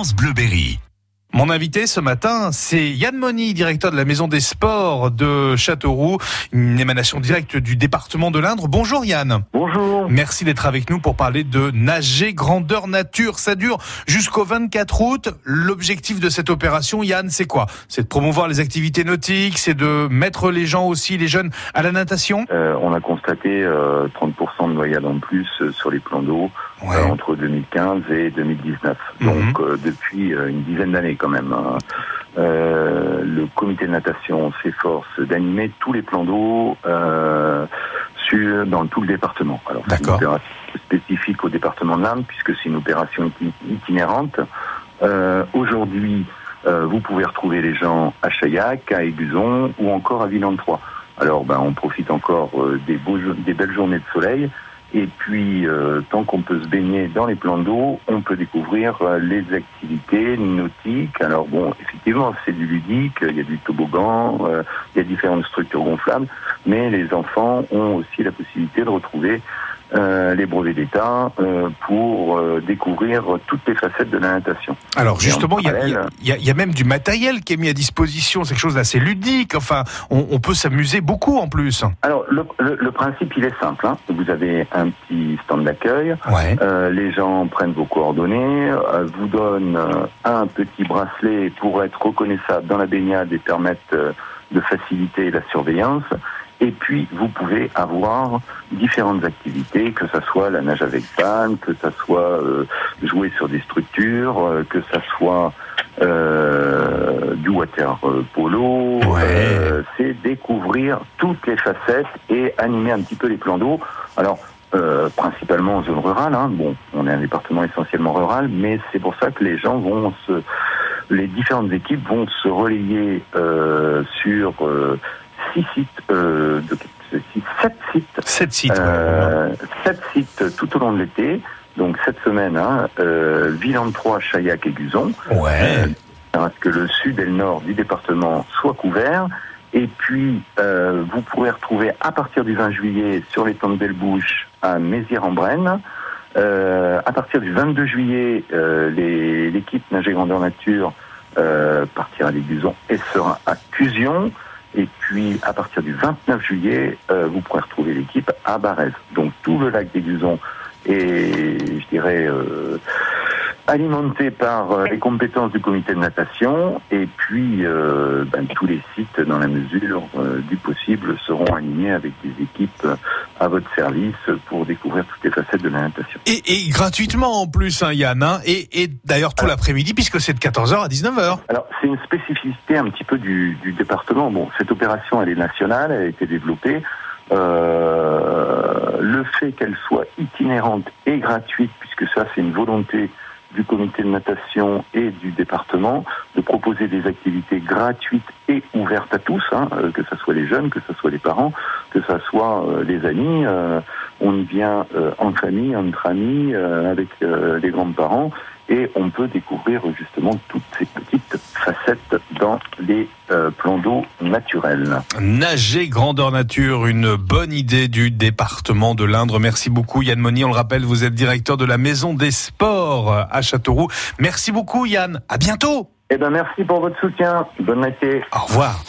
France Bleuberry. Mon invité ce matin, c'est Yann Moni, directeur de la Maison des Sports de Châteauroux, une émanation directe du département de l'Indre. Bonjour Yann. Bonjour. Merci d'être avec nous pour parler de nager grandeur nature. Ça dure jusqu'au 24 août. L'objectif de cette opération, Yann, c'est quoi? C'est de promouvoir les activités nautiques, c'est de mettre les gens aussi, les jeunes, à la natation? Euh, on a constaté euh, 30% de noyades en plus euh, sur les plans d'eau Ouais. euh, entre 2015 et 2019. Mhm. Donc euh, depuis euh, une dizaine d'années quand même. hein. Euh, le comité de natation s'efforce d'animer tous les plans d'eau euh, sur dans tout le département. Alors c'est une opération spécifique au département de l'Inde puisque c'est une opération iti- itinérante. Euh, Aujourd'hui, vous pouvez retrouver les gens à Chaillac, à Aiguzon ou encore à Villan-de-Troyes. Alors, ben, on profite encore des, beaux, des belles journées de soleil. Et puis, euh, tant qu'on peut se baigner dans les plans d'eau, on peut découvrir euh, les activités nautiques. Alors bon, effectivement, c'est du ludique, il y a du toboggan, euh, il y a différentes structures gonflables, mais les enfants ont aussi la possibilité de retrouver euh, les brevets d'État euh, pour euh, découvrir toutes les facettes de la natation. Alors justement, il y, y y a- il y a même du matériel qui est mis à disposition. C'est quelque chose d'assez ludique. Enfin, on, on peut s'amuser beaucoup en plus. Alors, le, le- le principe, il est simple. hein. Vous avez un petit stand d'accueil. Ouais. Euh, les gens prennent vos coordonnées, euh, vous donnent euh, un petit bracelet pour être reconnaissable dans la baignade et permettre de faciliter la surveillance. Et puis, vous pouvez avoir différentes activités, que ça soit la nage avec panne, que ça soit euh, jouer sur des structures, euh, que ça soit euh, du water polo. Ouais. C'est découvrir toutes les facettes et animer un petit peu les plans d'eau. Alors, euh, principalement en zone rurale. Hein. Bon, on est un département essentiellement rural, mais c'est pour ça que les gens vont se, les différentes équipes vont se relayer euh, sur euh, six sites, euh, de, six- sept sites, Sept sites. ouais. euh, sept sites tout au long de l'été. Donc cette semaine, hein, euh, Villan-de-Troyes, Chaillac et Guzon Ouais. ce que le sud et le nord du département soient couverts. Et puis, euh, vous pourrez retrouver à partir du 20 juillet sur les temps de Belle-Bouche à Mézières-en-Brenne. Euh, à partir du 22 juillet, euh, l'équipe Nager Grandeur Nature euh, partira à l'Aiguillon et sera à Cusion. Et puis, à partir du 29 juillet, euh, vous pourrez retrouver l'équipe à Barèze. Donc, tout le lac d'Aiguillon est, je dirais, euh, alimenté par euh, les compétences du comité de natation et puis euh, ben, tous les sites dans la mesure euh, du possible seront alignés avec des équipes à votre service pour découvrir toutes les facettes de la natation. Et, et gratuitement en plus, hein, Yann. hein. et, et d'ailleurs tout l'après-midi, puisque c'est de 14h à 19h. Alors c'est une spécificité un petit peu du, du département. Bon, cette opération elle est nationale, elle a été développée. Euh, le fait qu'elle soit itinérante et gratuite, puisque ça c'est une volonté du comité de natation et du département de proposer des activités gratuites et ouvertes à tous, hein, euh, que ce soit les jeunes, que ce soit les parents, que ce soit euh, les amis. euh, on y vient euh, en famille, entre amis, euh, avec euh, les grands-parents, et on peut découvrir justement toutes ces petites facettes dans les euh, plans d'eau naturels. Nager grandeur nature, une bonne idée du département de l'Indre. Merci beaucoup Yann Moni. On le rappelle, vous êtes directeur de la Maison des Sports à Châteauroux. Merci beaucoup Yann. À bientôt. Eh ben merci pour votre soutien. Bonne été. Au revoir.